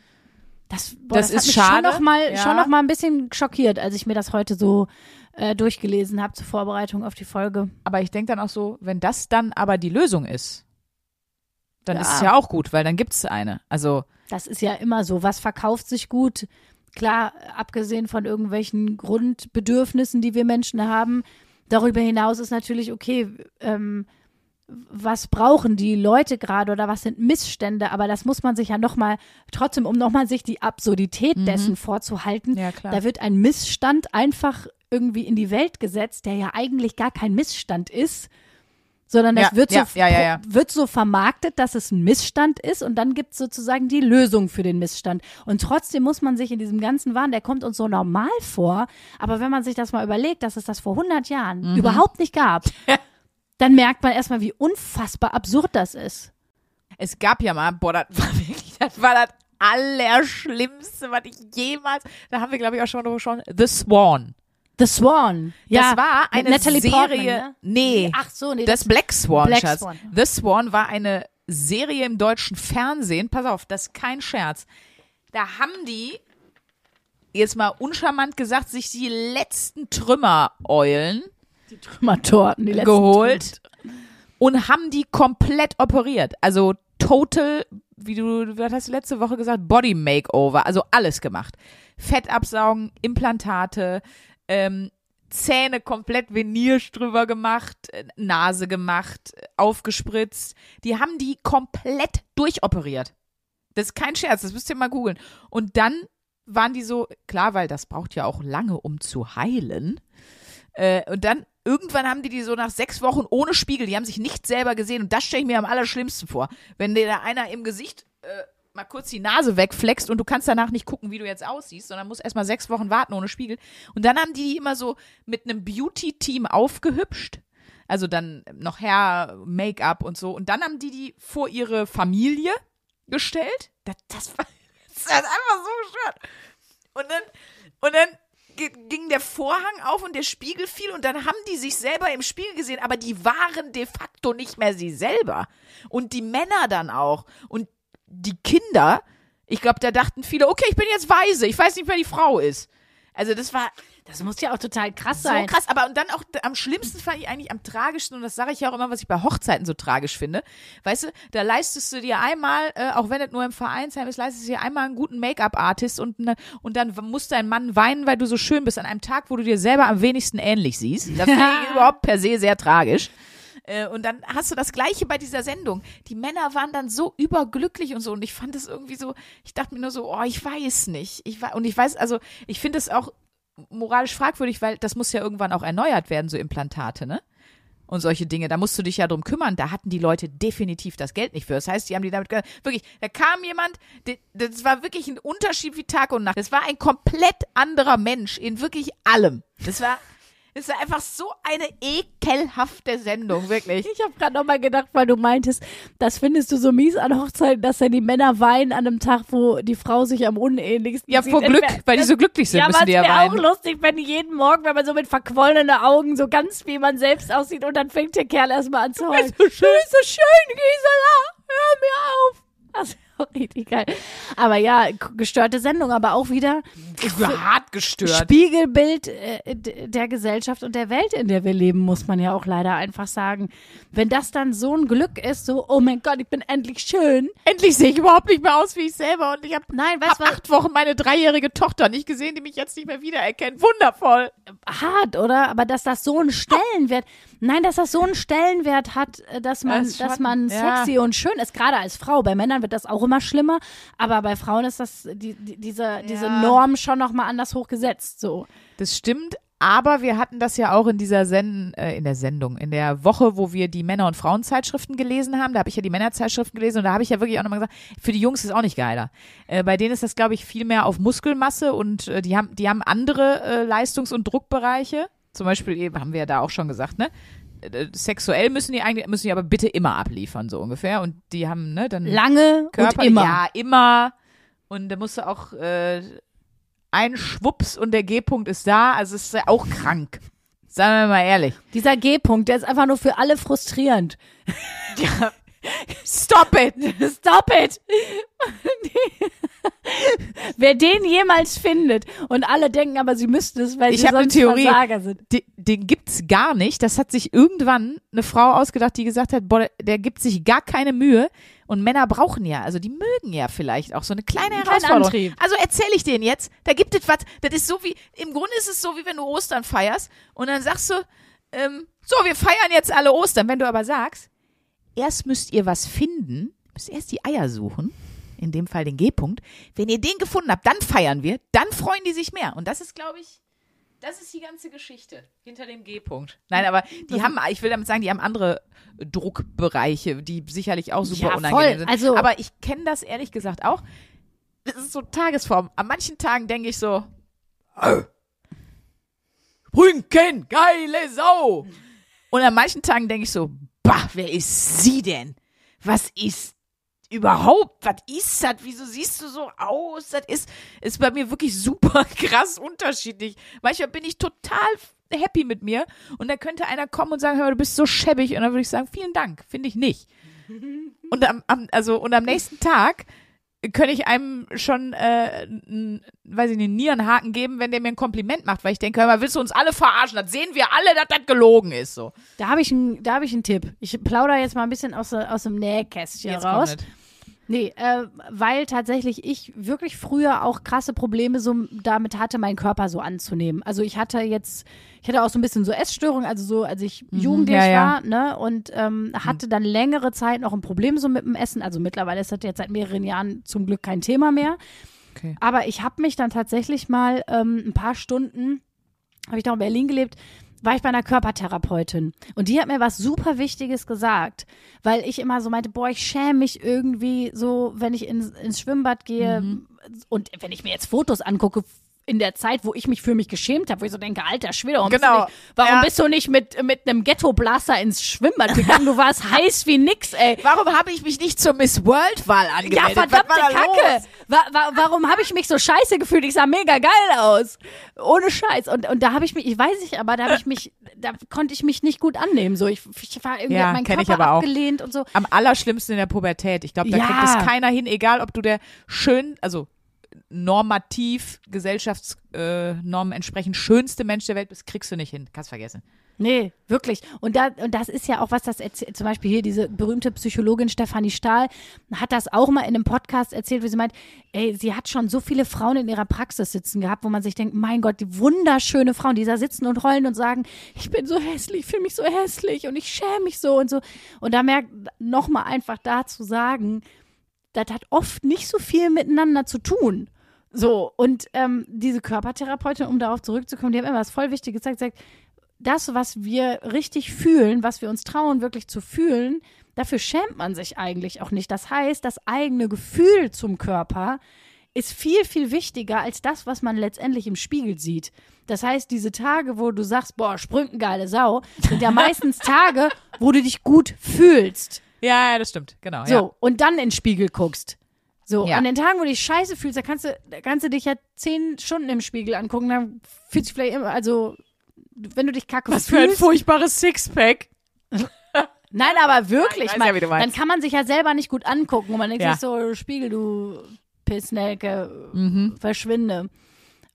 das, boah, Das das, hat ist mich schade, schon noch mal, ja. schon noch mal ein bisschen schockiert, als ich mir das heute so äh, durchgelesen habe zur Vorbereitung auf die Folge. Aber ich denke dann auch so, wenn das dann aber die Lösung ist, dann Ja. ist es ja auch gut, weil dann gibt's eine. Also, Das ist ja immer so. Was verkauft sich gut? Klar, abgesehen von irgendwelchen Grundbedürfnissen, die wir Menschen haben. Darüber hinaus ist natürlich, okay, ähm, was brauchen die Leute gerade oder was sind Missstände? Aber das muss man sich ja nochmal, trotzdem, um nochmal sich die Absurdität dessen vorzuhalten. Mhm. Ja. Da wird ein Missstand einfach irgendwie in die Welt gesetzt, der ja eigentlich gar kein Missstand ist. Sondern das Ja, wird, so, ja. wird so vermarktet, dass es ein Missstand ist und dann gibt es sozusagen die Lösung für den Missstand. Und trotzdem muss man sich in diesem ganzen Wahn, der kommt uns so normal vor, aber wenn man sich das mal überlegt, dass es das vor 100 Jahren Mhm. überhaupt nicht gab, dann merkt man erstmal, wie unfassbar absurd das ist. es gab ja mal, boah, das war wirklich, das war das Allerschlimmste, was ich jemals, da haben wir, glaube ich, auch schon drüber gesprochen, The Swan. The Swan. Ja, das war eine Natalie Serie, Portman, ne? nee, Ach so, nee. das Black Swan, Black Schatz. Swan. The Swan war eine Serie im deutschen Fernsehen, pass auf, das ist kein Scherz. Da haben die, jetzt mal uncharmant gesagt, sich die letzten Trümmereulen Trümmertorten, die letzten geholt und haben die komplett operiert. Also total, wie du, was hast du letzte Woche gesagt, Body Makeover, also alles gemacht. Fett absaugen, Implantate, ähm, Zähne komplett Veneers drüber gemacht, äh, Nase gemacht, äh, aufgespritzt. Die haben die komplett durchoperiert. Das ist kein Scherz, das müsst ihr mal googeln. Und dann waren die so, klar, weil das braucht ja auch lange, um zu heilen. Äh, und dann irgendwann haben die die so nach sechs Wochen ohne Spiegel, die haben sich nicht selber gesehen und das stelle ich mir am allerschlimmsten vor. Wenn dir da einer im Gesicht äh, mal kurz die Nase wegflext und du kannst danach nicht gucken, wie du jetzt aussiehst, sondern musst erstmal sechs Wochen warten ohne Spiegel. Und dann haben die die immer so mit einem Beauty-Team aufgehübscht. Also dann noch Hair, Make-up und so. Und dann haben die die vor ihre Familie gestellt. Das, das, war, das ist einfach so gestört. Und dann, und dann ging der Vorhang auf und der Spiegel fiel und dann haben die sich selber im Spiegel gesehen, aber die waren de facto nicht mehr sie selber. Und die Männer dann auch. Und die Kinder, ich glaube, da dachten viele, okay, ich bin jetzt weise, ich weiß nicht, wer die Frau ist. Also das war Das muss ja auch total krass so sein. krass, aber und dann auch am schlimmsten fand ich eigentlich am tragischsten, und das sage ich ja auch immer, was ich bei Hochzeiten so tragisch finde. Weißt du, da leistest du dir einmal, äh, auch wenn es nur im Vereinsheim ist, leistest du dir einmal einen guten Make-up-Artist und, ne, und dann muss dein Mann weinen, weil du so schön bist, an einem Tag, wo du dir selber am wenigsten ähnlich siehst. Das finde ich überhaupt per se sehr tragisch. Äh, Und dann hast du das Gleiche bei dieser Sendung. Die Männer waren dann so überglücklich und so. Und ich fand es irgendwie so, ich dachte mir nur so, oh, ich weiß nicht. Ich und ich weiß, also ich finde es auch moralisch fragwürdig, weil das muss ja irgendwann auch erneuert werden, so Implantate, ne? Und solche Dinge, da musst du dich ja drum kümmern. Da hatten die Leute definitiv das Geld nicht für. Das heißt, die haben die damit wirklich, da kam jemand, das war wirklich ein Unterschied wie Tag und Nacht. Das war ein komplett anderer Mensch in wirklich allem. Das war, das war einfach so eine ekelhafte Sendung, wirklich. Ich habe gerade nochmal gedacht, weil du meintest, das findest du so mies an Hochzeiten, dass dann die Männer weinen an einem Tag, wo die Frau sich am unähnlichsten Ja, sieht. vor Glück, weil die so glücklich sind, ja, müssen die es ja wäre auch weinen. lustig, wenn jeden Morgen, wenn man so mit verquollenen Augen so ganz wie man selbst aussieht und dann fängt der Kerl erstmal an zu heulen. so schön. Du bist so schön, Gisela, hör mir auf. Ist auch richtig geil. Aber ja, gestörte Sendung, aber auch wieder Hart gestört. Spiegelbild äh, der Gesellschaft und der Welt, in der wir leben, muss man ja auch leider einfach sagen. Wenn das dann so ein Glück ist, so, oh mein Gott, ich bin endlich schön. Endlich sehe ich überhaupt nicht mehr aus wie ich selber und ich habe hab acht Wochen meine dreijährige Tochter nicht gesehen, die mich jetzt nicht mehr wiedererkennt. Wundervoll. hart, oder? Aber dass das so einen Stellenwert, nein, dass das so einen Stellenwert hat, äh, dass man, Das dass man ja. sexy und schön ist, gerade als Frau. Bei Männern wird das auch immer schlimmer, aber bei Frauen ist das die, die, diese diese Ja. Norm schon noch mal anders hochgesetzt. So, Das stimmt, aber wir hatten das ja auch in dieser Sen äh, in der Sendung, in der Woche, wo wir die Männer- und Frauenzeitschriften gelesen haben. Da habe ich ja die Männerzeitschriften gelesen und da habe ich ja wirklich auch nochmal gesagt, für die Jungs ist auch nicht geiler. Äh, bei denen ist das, glaube ich, viel mehr auf Muskelmasse und äh, die haben, die haben andere äh, Leistungs- und Druckbereiche. Zum Beispiel eben, haben wir ja da auch schon gesagt, ne? Äh, Sexuell müssen die eigentlich, müssen die aber bitte immer abliefern, so ungefähr. Und die haben, ne, dann lange Körper, und immer. ja, immer. Und da musst du auch äh, ein Schwups und der G-Punkt ist da. Also es ist ja auch krank. Sagen wir mal ehrlich. Dieser G-Punkt, der ist einfach nur für alle frustrierend. Ja. Stop it! Stop it! Wer den jemals findet und alle denken aber, sie müssten es, weil Ich sie sonst Theorie. Versager sind. Den, den gibt's gar nicht. Das hat sich irgendwann eine Frau ausgedacht, die gesagt hat, boah, der gibt sich gar keine Mühe. Und Männer brauchen ja, also die mögen ja vielleicht auch so eine kleine kleinen Herausforderung. Antrieb. Also erzähle ich denen jetzt, da gibt es was, das ist so wie, im Grunde ist es so, wie wenn du Ostern feierst und dann sagst du, ähm, so, wir feiern jetzt alle Ostern. Wenn du aber sagst, erst müsst ihr was finden, müsst erst die Eier suchen, in dem Fall den G-Punkt. Wenn ihr den gefunden habt, dann feiern wir, dann freuen die sich mehr. Und das ist, glaube ich, das ist die ganze Geschichte hinter dem G-Punkt. Nein, aber die haben, ich will damit sagen, die haben andere Druckbereiche, die sicherlich auch super Ja, unangenehm voll. sind. Also- aber ich kenne das ehrlich gesagt auch. Das ist so Tagesform. An manchen Tagen denke ich so, "Au. Brünken, geile Sau. Und an manchen Tagen denke ich so, bah, wer ist sie denn? Was ist überhaupt? Was ist das? Wieso siehst du so aus? Das ist, ist bei mir wirklich super krass unterschiedlich. Manchmal bin ich total happy mit mir und da könnte einer kommen und sagen, hör mal, du bist so schäbig und dann würde ich sagen, vielen Dank, finde ich nicht. Und am, am, also, und am nächsten Tag könnte ich einem schon, äh, n, weiß ich nicht, einen Nierenhaken geben, wenn der mir ein Kompliment macht, weil ich denke, hör mal, willst du uns alle verarschen? Das sehen wir alle, dass das gelogen ist, so. Da habe ich, da hab ich einen Tipp. Ich plaudere jetzt mal ein bisschen aus, aus dem Nähkästchen Jetzt raus. kommt. Nee, äh, weil tatsächlich ich wirklich früher auch krasse Probleme so damit hatte, meinen Körper so anzunehmen. Also ich hatte jetzt, ich hatte auch so ein bisschen so Essstörungen, also so, als ich jugendlich ja, ja. war, ne, und ähm, hatte dann längere Zeit noch ein Problem so mit dem Essen. Also mittlerweile ist das jetzt seit mehreren Jahren zum Glück kein Thema mehr. Okay. Aber ich habe mich dann tatsächlich mal ähm, ein paar Stunden, habe ich da in Berlin gelebt, war ich bei einer Körpertherapeutin und die hat mir was super Wichtiges gesagt, weil ich immer so meinte, boah, ich schäme mich irgendwie so, wenn ich ins, ins Schwimmbad gehe Mhm. und wenn ich mir jetzt Fotos angucke in der Zeit, wo ich mich für mich geschämt habe, wo ich so denke, alter Schwede, warum, Genau. bist, du nicht, warum Ja. bist du nicht mit, mit einem Ghetto-Blaster ins Schwimmbad gegangen? Du warst heiß wie nix, ey. Warum habe ich mich nicht zur Miss World-Wahl Ja, angemeldet? verdammte Was war Kacke. los? Wa wa warum habe ich mich so scheiße gefühlt? Ich sah mega geil aus. Ohne Scheiß. Und, und da habe ich mich, ich weiß nicht, aber da habe ich mich, da konnte ich mich nicht gut annehmen. So, ich, ich war irgendwie, Ja, mein Körper abgelehnt und so. Am allerschlimmsten in der Pubertät. Ich glaube, da Ja. kriegt es keiner hin, egal ob du der schön, also normativ Gesellschaftsnormen entsprechend schönste Mensch der Welt bist, kriegst du nicht hin. Kannst vergessen. Nee, wirklich. Und, da, und das ist ja auch was, das erzählt, zum Beispiel hier diese berühmte Psychologin Stefanie Stahl hat das auch mal in einem Podcast erzählt, wie sie meint, ey, sie hat schon so viele Frauen in ihrer Praxis sitzen gehabt, wo man sich denkt, mein Gott, die wunderschöne Frauen, die da sitzen und heulen und sagen, ich bin so hässlich, ich fühle mich so hässlich und ich schäme mich so und so. Und da merkt, nochmal einfach da zu sagen, das hat oft nicht so viel miteinander zu tun. So, und ähm, diese Körpertherapeutin, um darauf zurückzukommen, die hat mir was voll Wichtiges gesagt, sagt, das, was wir richtig fühlen, was wir uns trauen, wirklich zu fühlen, dafür schämt man sich eigentlich auch nicht. Das heißt, das eigene Gefühl zum Körper ist viel, viel wichtiger als das, was man letztendlich im Spiegel sieht. Das heißt, diese Tage, wo du sagst, boah, Sprünken geile Sau, sind ja meistens Tage, wo du dich gut fühlst. Ja, ja, das stimmt. Genau. So, Ja. und dann in den Spiegel guckst. So, Ja. an den Tagen, wo du dich scheiße fühlst, da kannst du, da kannst du dich ja zehn Stunden im Spiegel angucken, dann fühlst du vielleicht immer, also, wenn du dich kacke Was für ein fühlst. furchtbares Sixpack. Nein, aber wirklich, Ich weiß man, ja, dann kann man sich ja selber nicht gut angucken und man denkt Ja. sich so, Spiegel, du Pissnelke, Mhm. verschwinde.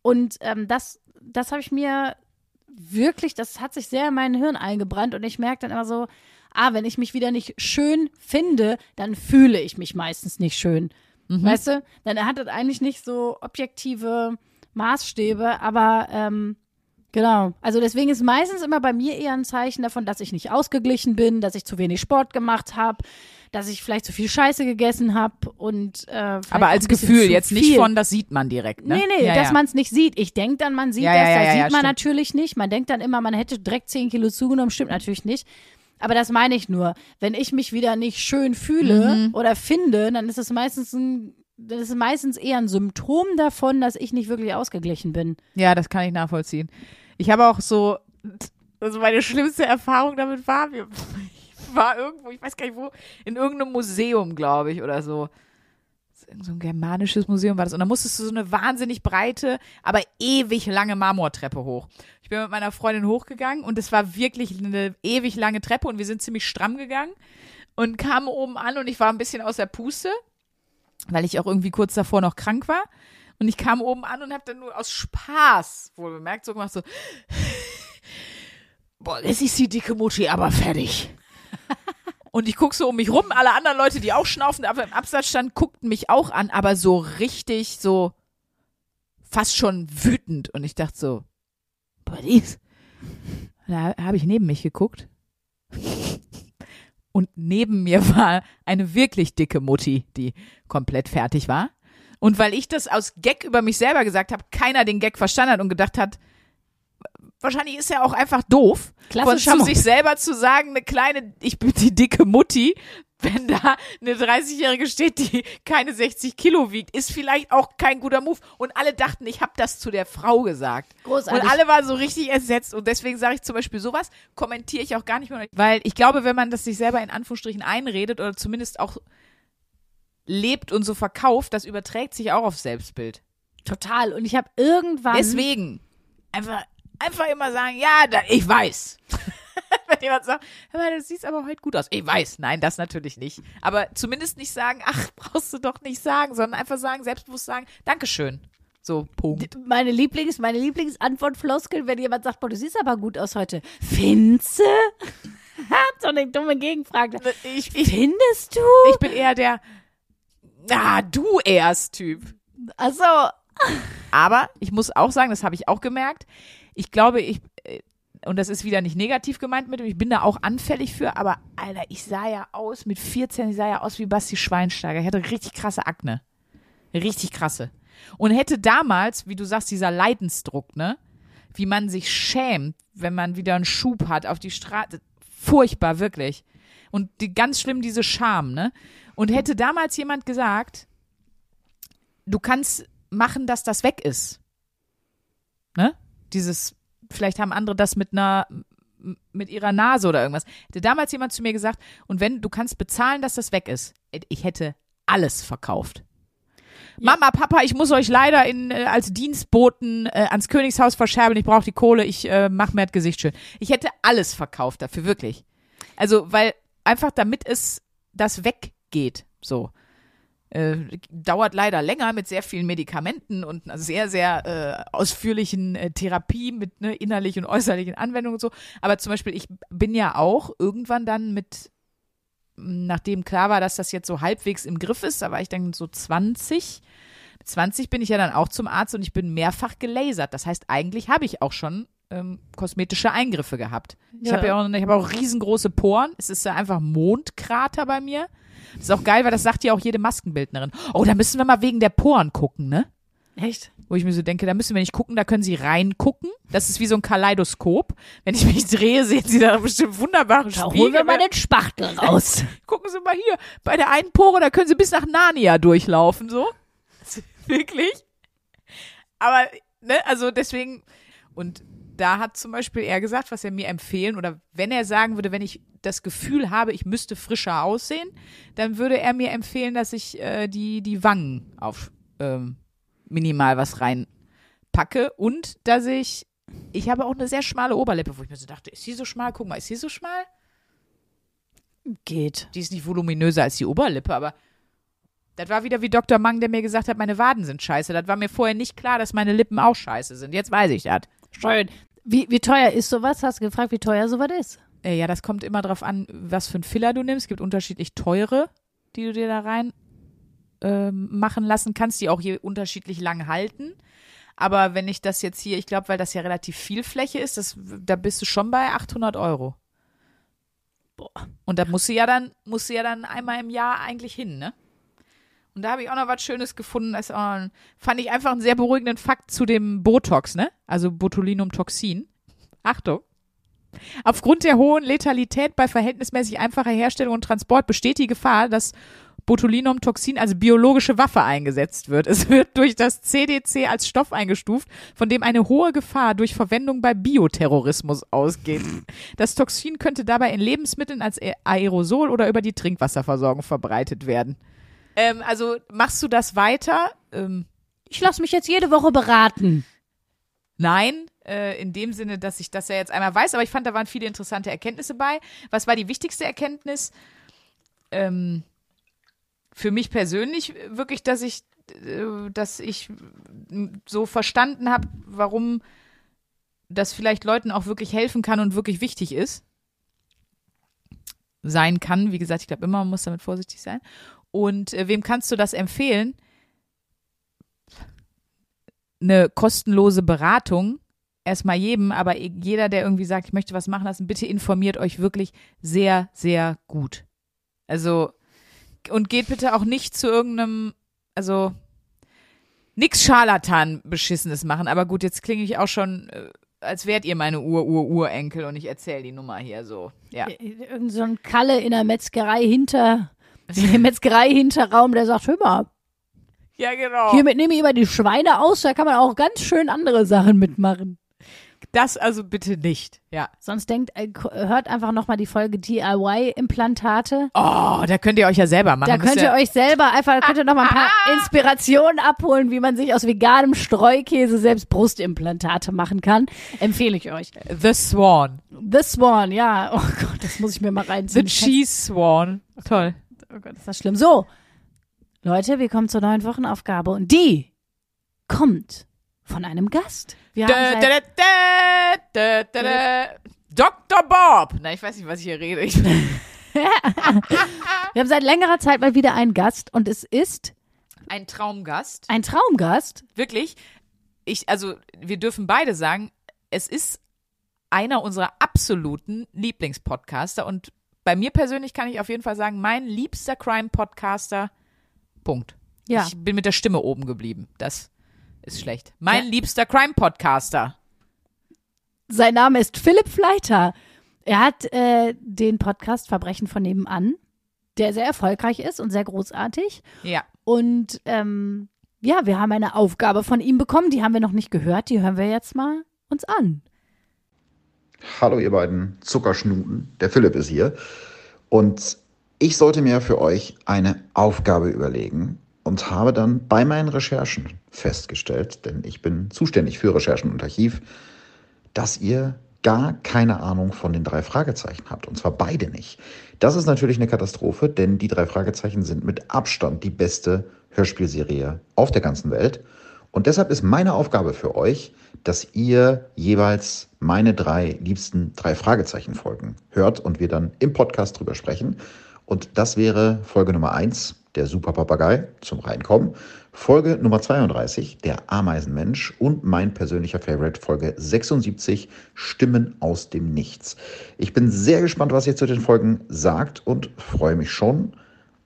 Und ähm, das, das habe ich mir wirklich, das hat sich sehr in mein Hirn eingebrannt und ich merke dann immer so, ah, wenn ich mich wieder nicht schön finde, dann fühle ich mich meistens nicht schön. Mhm. Weißt du? Dann hat das eigentlich nicht so objektive Maßstäbe, aber ähm, Genau. Also deswegen ist meistens immer bei mir eher ein Zeichen davon, dass ich nicht ausgeglichen bin, dass ich zu wenig Sport gemacht habe, dass ich vielleicht zu viel Scheiße gegessen habe und äh, Aber als Gefühl, jetzt nicht viel. von, das sieht man direkt, ne? Nee, nee, ja, dass ja. man es nicht sieht. Ich denke dann, man sieht Ja, das, das sieht man stimmt. natürlich nicht. Man denkt dann immer, man hätte direkt 10 Kilo zugenommen, stimmt natürlich nicht. Aber das meine ich nur. Wenn ich mich wieder nicht schön fühle Mhm. oder finde, dann ist es meistens ein, das ist meistens eher ein Symptom davon, dass ich nicht wirklich ausgeglichen bin. Ja, das kann ich nachvollziehen. Ich habe auch so, also meine schlimmste Erfahrung damit war, ich war irgendwo, ich weiß gar nicht wo, in irgendeinem Museum, glaube ich, oder so. So ein germanisches Museum war das. Und da musstest du so eine wahnsinnig breite, aber ewig lange Marmortreppe hoch. Ich bin mit meiner Freundin hochgegangen und es war wirklich eine ewig lange Treppe und wir sind ziemlich stramm gegangen und kamen oben an und ich war ein bisschen aus der Puste, weil ich auch irgendwie kurz davor noch krank war. Und ich kam oben an und habe dann nur aus Spaß, wohl bemerkt, so gemacht, so, boah, jetzt ist die dicke Mutti aber fertig. Und ich gucke so um mich rum, alle anderen Leute, die auch schnaufen, aber im Absatz standen, guckten mich auch an, aber so richtig, so fast schon wütend. Und ich dachte so, dies. Da habe ich neben mich geguckt. Und neben mir war eine wirklich dicke Mutti, die komplett fertig war. Und weil ich das aus Gag über mich selber gesagt habe, keiner den Gag verstanden hat und gedacht hat, wahrscheinlich ist er auch einfach doof, von sich selber zu sagen, eine kleine, ich bin die dicke Mutti, wenn da eine 30-Jährige steht, die keine 60 Kilo wiegt, ist vielleicht auch kein guter Move. Und alle dachten, ich habe das zu der Frau gesagt. Großartig. Und alle waren so richtig ersetzt. Und deswegen sage ich zum Beispiel sowas, kommentiere ich auch gar nicht mehr. Weil ich glaube, wenn man das sich selber in Anführungsstrichen einredet oder zumindest auch lebt und so verkauft, das überträgt sich auch aufs Selbstbild. Total. Und ich habe irgendwann. Deswegen einfach, einfach immer sagen, ja, da, ich weiß. Wenn jemand sagt, mal, du siehst aber heute gut aus. Ich weiß. Nein, das natürlich nicht. Aber zumindest nicht sagen, ach, brauchst du doch nicht sagen, sondern einfach sagen, selbstbewusst sagen, Dankeschön. So, Punkt. meine Lieblings, meine Lieblingsantwortfloskel, wenn jemand sagt, boah, du siehst aber gut aus heute. Findest du? so eine dumme Gegenfrage. Ich, ich, Findest du? ich bin eher der, ah, du erst Typ. Also, Aber ich muss auch sagen, das habe ich auch gemerkt. Ich glaube, ich, äh, und das ist wieder nicht negativ gemeint mit, ich bin da auch anfällig für, aber Alter, ich sah ja aus, mit 14, ich sah ja aus wie Basti Schweinsteiger. Ich hatte richtig krasse Akne. Richtig krasse. Und hätte damals, wie du sagst, dieser Leidensdruck, ne? wie man sich schämt, wenn man wieder einen Schub hat auf die Straße. Furchtbar, wirklich. Und die, ganz schlimm diese Scham, ne? Und hätte damals jemand gesagt, du kannst machen, dass das weg ist. Ne? Dieses, vielleicht haben andere das mit einer, mit ihrer Nase oder irgendwas. Hätte damals jemand zu mir gesagt, und wenn, du kannst bezahlen, dass das weg ist. Ich hätte alles verkauft. Mama, Papa, ich muss euch leider in, äh, als Dienstboten äh, ans Königshaus verscherbeln. Ich brauche die Kohle, ich äh, mach mir das Gesicht schön. Ich hätte alles verkauft dafür, wirklich. Also, weil einfach damit es das weggeht, so. Äh, dauert leider länger mit sehr vielen Medikamenten und einer sehr, sehr äh, ausführlichen äh, Therapie mit ne, innerlich und äußerlichen Anwendungen und so. Aber zum Beispiel, ich bin ja auch irgendwann dann mit, nachdem klar war, dass das jetzt so halbwegs im Griff ist, da war ich dann so 20. Mit 20 bin ich ja dann auch zum Arzt und ich bin mehrfach gelasert. Das heißt, eigentlich habe ich auch schon ähm, kosmetische Eingriffe gehabt. Ich Ja. habe ja auch, ich habe auch riesengroße Poren. Es ist ja einfach Mondkrater bei mir. Das ist auch geil, weil das sagt ja auch jede Maskenbildnerin. Oh, da müssen wir mal wegen der Poren gucken, ne? Echt? Wo ich mir so denke, da müssen wir nicht gucken, da können Sie reingucken. Das ist wie so ein Kaleidoskop. Wenn ich mich drehe, sehen Sie da bestimmt wunderbare Da Spiegel. holen wir mal den Spachtel raus. Gucken Sie mal hier, bei der einen Pore, da können Sie bis nach Narnia durchlaufen, so. Wirklich? Aber, ne, also deswegen, und da hat zum Beispiel er gesagt, was er mir empfehlen, oder wenn er sagen würde, wenn ich das Gefühl habe, ich müsste frischer aussehen, dann würde er mir empfehlen, dass ich äh, die, die Wangen auf ähm, minimal was reinpacke und dass ich, ich habe auch eine sehr schmale Oberlippe, wo ich mir so dachte, ist sie so schmal? Guck mal, ist sie so schmal? Geht. Die ist nicht voluminöser als die Oberlippe, aber das war wieder wie Dr. Mang, der mir gesagt hat, meine Waden sind scheiße. Das war mir vorher nicht klar, dass meine Lippen auch scheiße sind. Jetzt weiß ich das. Schön. Wie, wie teuer ist sowas? Hast du gefragt, wie teuer sowas ist? Äh, ja, das kommt immer drauf an, was für ein Filler du nimmst. Es gibt unterschiedlich teure, die du dir da rein ähm, machen lassen kannst, die auch hier unterschiedlich lang halten. Aber wenn ich das jetzt hier, ich glaube, weil das ja relativ viel Fläche ist, das, da bist du schon bei 800 Euro. Boah. Und da musst du ja dann, musst du ja dann einmal im Jahr eigentlich hin, ne? Und da habe ich auch noch was Schönes gefunden. Das ein, fand ich einfach einen sehr beruhigenden Fakt zu dem Botox, ne? Also Botulinumtoxin. Achtung. Aufgrund der hohen Letalität bei verhältnismäßig einfacher Herstellung und Transport besteht die Gefahr, dass Botulinumtoxin als biologische Waffe eingesetzt wird. Es wird durch das CDC als Stoff eingestuft, von dem eine hohe Gefahr durch Verwendung bei Bioterrorismus ausgeht. Das Toxin könnte dabei in Lebensmitteln als Ae- Aerosol oder über die Trinkwasserversorgung verbreitet werden. Ähm, also machst du das weiter? Ähm, Ich lasse mich jetzt jede Woche beraten. Nein, äh, in dem Sinne, dass ich das ja jetzt einmal weiß, aber ich fand, da waren viele interessante Erkenntnisse bei. Was war die wichtigste Erkenntnis? Ähm, für mich persönlich wirklich, dass ich, äh, dass ich so verstanden habe, warum das vielleicht Leuten auch wirklich helfen kann und wirklich wichtig ist. Sein kann, wie gesagt, ich glaube immer, man muss damit vorsichtig sein. Und äh, wem kannst du das empfehlen? eine kostenlose Beratung. Erstmal jedem, aber jeder, der irgendwie sagt, ich möchte was machen lassen, bitte informiert euch wirklich sehr, sehr gut. Also, und geht bitte auch nicht zu irgendeinem, also, nix Scharlatan beschissenes machen. Aber gut, jetzt klinge ich auch schon, äh, als wärt ihr meine Ur-Ur-Urenkel und ich erzähle die Nummer hier so. Ja. Irgend so ein Kalle in der Metzgerei hinter, im Metzgerei-Hinterraum, der sagt, hör mal, Ja, genau. hiermit nehme ich immer die Schweine aus, da kann man auch ganz schön andere Sachen mitmachen. Das also bitte nicht. Ja. Sonst denkt, äh, hört einfach nochmal die Folge DIY-Implantate. Oh, da könnt ihr euch ja selber machen. Da könnt ihr euch selber einfach, könnt ihr noch mal ein paar Inspirationen abholen, wie man sich aus veganem Streukäse selbst Brustimplantate machen kann. Empfehle ich euch. The Swan. The Swan, ja. Oh Gott, das muss ich mir mal The reinziehen. Cheese Swan. Toll. Oh Gott, ist das schlimm. So, Leute, wir kommen zur neuen Wochenaufgabe und die kommt von einem Gast. Wir haben da, da, da. Dr. Bob. Na, ich weiß nicht, was ich hier rede. Ich, wir haben seit längerer Zeit mal wieder einen Gast und es ist ein Traumgast. ein Traumgast. Wirklich. Ich, also, wir dürfen beide sagen, es ist einer unserer absoluten Lieblingspodcaster und bei mir persönlich kann ich auf jeden Fall sagen, mein liebster Crime-Podcaster. Punkt. Ja. Ich bin mit der Stimme oben geblieben. Das ist schlecht. Mein Ja. liebster Crime-Podcaster. Sein Name ist Philipp Fleiter. Er hat äh, den Podcast Verbrechen von nebenan, der sehr erfolgreich ist und sehr großartig. Ja. Und ähm, ja, wir haben eine Aufgabe von ihm bekommen, die haben wir noch nicht gehört, die hören wir jetzt mal uns an. Hallo ihr beiden Zuckerschnuten, der Philipp ist hier. Und ich sollte mir für euch eine Aufgabe überlegen und habe dann bei meinen Recherchen festgestellt, denn ich bin zuständig für Recherchen und Archiv, dass ihr gar keine Ahnung von den drei Fragezeichen habt. Und zwar beide nicht. Das ist natürlich eine Katastrophe, denn die drei Fragezeichen sind mit Abstand die beste Hörspielserie auf der ganzen Welt. Und deshalb ist meine Aufgabe für euch, dass ihr jeweils meine drei liebsten drei Fragezeichen Folgen hört und wir dann im Podcast drüber sprechen. Und das wäre Folge Nummer eins der Super Papagei zum Reinkommen. Folge Nummer 32, der Ameisenmensch und mein persönlicher Favorite, Folge 76, Stimmen aus dem Nichts. Ich bin sehr gespannt, was ihr zu den Folgen sagt und freue mich schon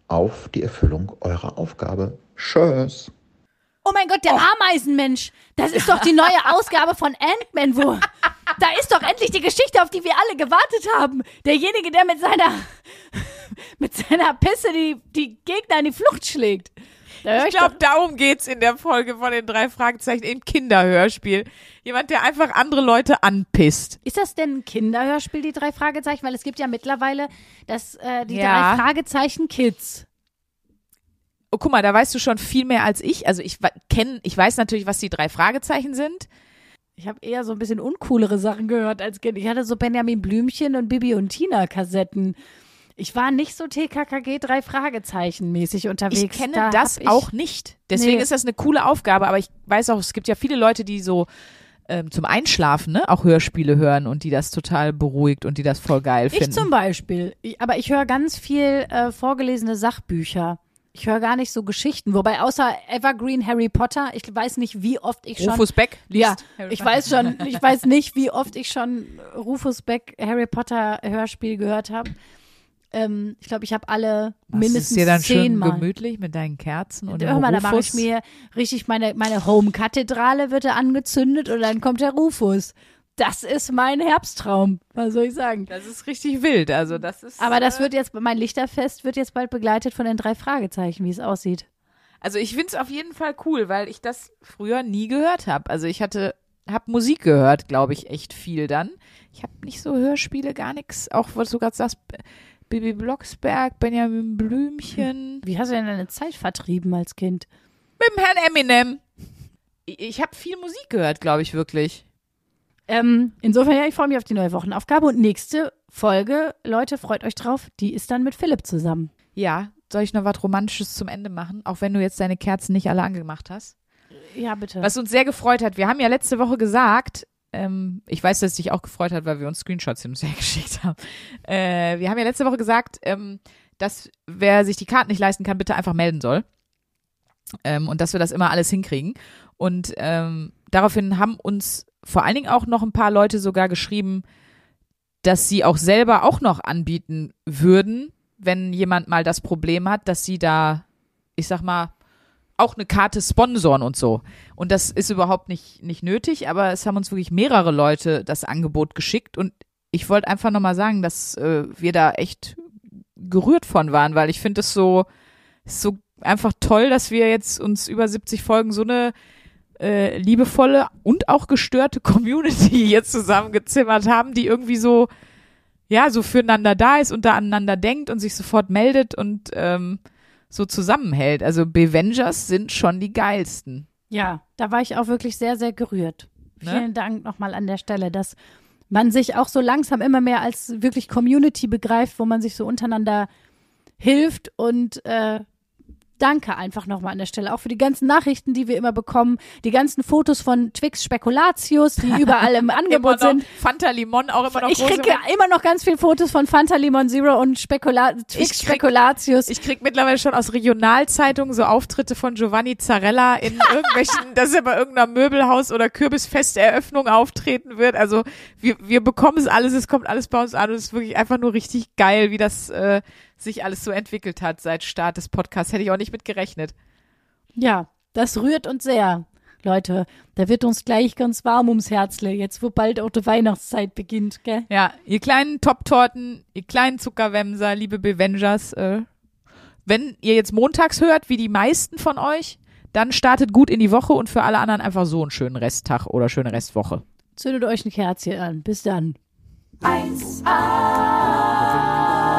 auf die Erfüllung eurer Aufgabe. Tschüss. Oh mein Gott, der Ameisenmensch. Das ist doch die neue Ausgabe von Ant-Man, wo. Da ist doch endlich die Geschichte, auf die wir alle gewartet haben. Derjenige, der mit seiner. mit seiner Pisse die, die Gegner in die Flucht schlägt. Da Ich glaube, darum geht's in der Folge von den drei Fragezeichen im Kinderhörspiel. Jemand, der einfach andere Leute anpisst. Ist das denn ein Kinderhörspiel, die drei Fragezeichen? Weil es gibt ja mittlerweile das, äh, die Ja. drei Fragezeichen Kids. Oh, guck mal, da weißt du schon viel mehr als ich. Also ich kenne, ich weiß natürlich, was die drei Fragezeichen sind. Ich habe eher so ein bisschen uncoolere Sachen gehört als Kind. Ich hatte so Benjamin Blümchen und Bibi und Tina Kassetten. Ich war nicht so TKKG drei Fragezeichen mäßig unterwegs. Ich kenne Da das ich, auch nicht. Deswegen Nee. ist das eine coole Aufgabe, aber ich weiß auch, es gibt ja viele Leute, die so ähm, zum Einschlafen ne, auch Hörspiele hören und die das total beruhigt und die das voll geil Ich finden. zum Beispiel. Ich, aber ich höre ganz viel äh, vorgelesene Sachbücher. Ich höre gar nicht so Geschichten. Wobei außer Evergreen Harry Potter, ich weiß nicht, wie oft ich schon. Rufus Beck liest ja, Harry ich Potter. weiß schon, ich weiß nicht, wie oft ich schon Rufus Beck Harry Potter Hörspiel gehört habe. Ähm, ich glaube, ich habe alle Machst mindestens es dir dann schön zehnmal. gemütlich mit deinen Kerzen und mal, da mache Rufus? ich mir richtig meine, meine Home-Kathedrale wird da angezündet und dann kommt der Rufus. Das ist mein Herbsttraum. Was soll ich sagen? Das ist richtig wild. Also das ist. Aber das äh, wird jetzt, mein Lichterfest wird jetzt bald begleitet von den drei Fragezeichen, wie es aussieht. Also ich find's auf jeden Fall cool, weil ich das früher nie gehört habe. Also ich hatte, hab Musik gehört, glaube ich, echt viel dann. Ich habe nicht so Hörspiele, gar nichts. Auch was du gerade sagst, Bibi Blocksberg, Benjamin Blümchen, Wie hast du denn deine Zeit vertrieben als Kind? mit dem Herrn Eminem. Ich, ich habe viel Musik gehört, glaube ich, wirklich. Ähm, insofern, ja, ich freue mich auf die neue Wochenaufgabe und nächste Folge, Leute, freut euch drauf, die ist dann mit Philipp zusammen. Ja, soll ich noch was Romantisches zum Ende machen? Auch wenn du jetzt deine Kerzen nicht alle angemacht hast. Ja, bitte. Was uns sehr gefreut hat, wir haben ja letzte Woche gesagt, ähm, ich weiß, dass es dich auch gefreut hat, weil wir uns Screenshots hin und her geschickt haben. Äh, wir haben ja letzte Woche gesagt, ähm, dass wer sich die Karten nicht leisten kann, bitte einfach melden soll. Ähm, und dass wir das immer alles hinkriegen. Und ähm, daraufhin haben uns vor allen Dingen auch noch ein paar Leute sogar geschrieben, dass sie auch selber auch noch anbieten würden, wenn jemand mal das Problem hat, dass sie da, ich sag mal, auch eine Karte sponsoren und so. Und das ist überhaupt nicht, nicht nötig, aber es haben uns wirklich mehrere Leute das Angebot geschickt und ich wollte einfach nochmal sagen, dass äh, wir da echt gerührt von waren, weil ich finde es so, so einfach toll, dass wir jetzt uns über 70 Folgen so eine äh, liebevolle und auch gestörte Community hier zusammengezimmert haben, die irgendwie so, ja, so füreinander da ist und da aneinander denkt und sich sofort meldet und ähm, so zusammenhält. Also Bevengers sind schon die geilsten. ja, da war ich auch wirklich sehr, sehr gerührt. Ne? Vielen Dank nochmal an der Stelle, dass man sich auch so langsam immer mehr als wirklich Community begreift, wo man sich so untereinander hilft und äh, Danke einfach nochmal an der Stelle. Auch für die ganzen Nachrichten, die wir immer bekommen. Die ganzen Fotos von Twix Spekulatius, die überall im Angebot sind. Fanta Limon auch immer noch Ich kriege immer noch ganz viele Fotos von Fanta Limon Zero und Spekula Twix Ich krieg- Spekulatius. Ich krieg mittlerweile schon aus Regionalzeitungen so Auftritte von Giovanni Zarella in irgendwelchen, dass er bei irgendeiner Möbelhaus- oder Kürbisfesteröffnung auftreten wird. Also wir, wir bekommen es alles, es kommt alles bei uns an und es ist wirklich einfach nur richtig geil, wie das äh, sich alles so entwickelt hat seit Start des Podcasts. Hätte ich auch nicht mit gerechnet. ja, das rührt uns sehr. Leute, da wird uns gleich ganz warm ums Herzle, jetzt wo bald auch die Weihnachtszeit beginnt, gell? Ja, ihr kleinen Top-Torten, ihr kleinen Zuckerwämser, liebe Bevengers, äh, wenn ihr jetzt montags hört, wie die meisten von euch, dann startet gut in die Woche und für alle anderen einfach so einen schönen Resttag oder schöne Restwoche. Zündet euch ein Kerzchen an. Bis dann. 1A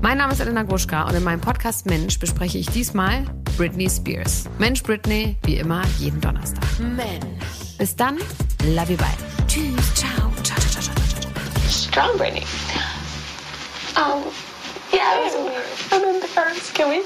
Mein Name ist Elena Gruschka und in meinem Podcast Mensch bespreche ich diesmal Britney Spears. Mensch Britney, wie immer, jeden Donnerstag. Mensch. Bis dann, love you, bye. Tschüss, ciao, ciao, ciao, ciao, ciao, ciao. strong Brittany. Um, yeah, it was weird. The parents, can we?